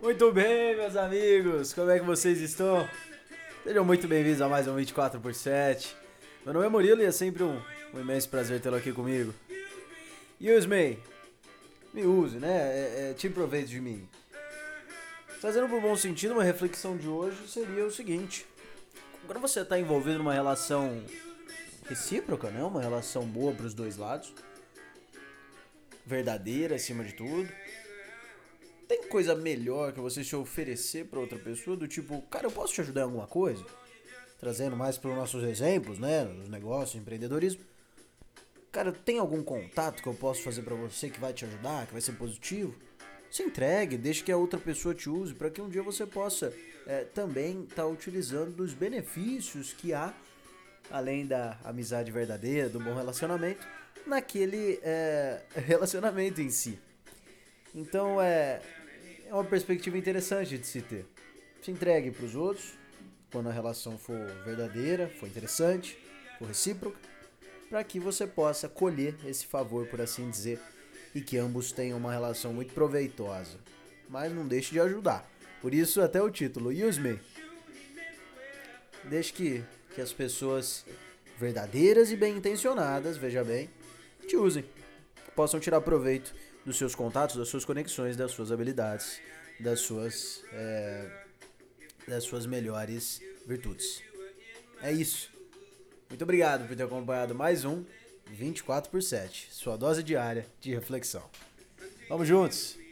Muito bem, meus amigos, como é que vocês estão? Sejam muito bem-vindos a mais um 24 por 7. Meu nome é Murilo e é sempre um, um imenso prazer tê-lo aqui comigo. Use me, me use, né? É, é, te aproveite de mim. Trazendo por bom sentido, uma reflexão de hoje seria o seguinte: quando você está envolvido numa relação recíproca, né? Uma relação boa para os dois lados, verdadeira acima de tudo. Coisa melhor que você se oferecer para outra pessoa do tipo, cara, eu posso te ajudar em alguma coisa? Trazendo mais para os nossos exemplos, né, nos negócios, empreendedorismo. Cara, tem algum contato que eu posso fazer para você que vai te ajudar, que vai ser positivo? Se entregue, deixe que a outra pessoa te use para que um dia você possa é, também estar tá utilizando dos benefícios que há, além da amizade verdadeira, do bom relacionamento, naquele é, relacionamento em si. Então é, é uma perspectiva interessante de se ter. Se entregue para os outros quando a relação for verdadeira, for interessante, for recíproca, para que você possa colher esse favor, por assim dizer, e que ambos tenham uma relação muito proveitosa. Mas não deixe de ajudar. Por isso até o título, Use Me. Deixe que, que as pessoas verdadeiras e bem intencionadas, veja bem, te usem. Possam tirar proveito dos seus contatos, das suas conexões, das suas habilidades, das suas, é, das suas melhores virtudes. É isso. Muito obrigado por ter acompanhado mais um 24 por 7, sua dose diária de reflexão. Vamos juntos!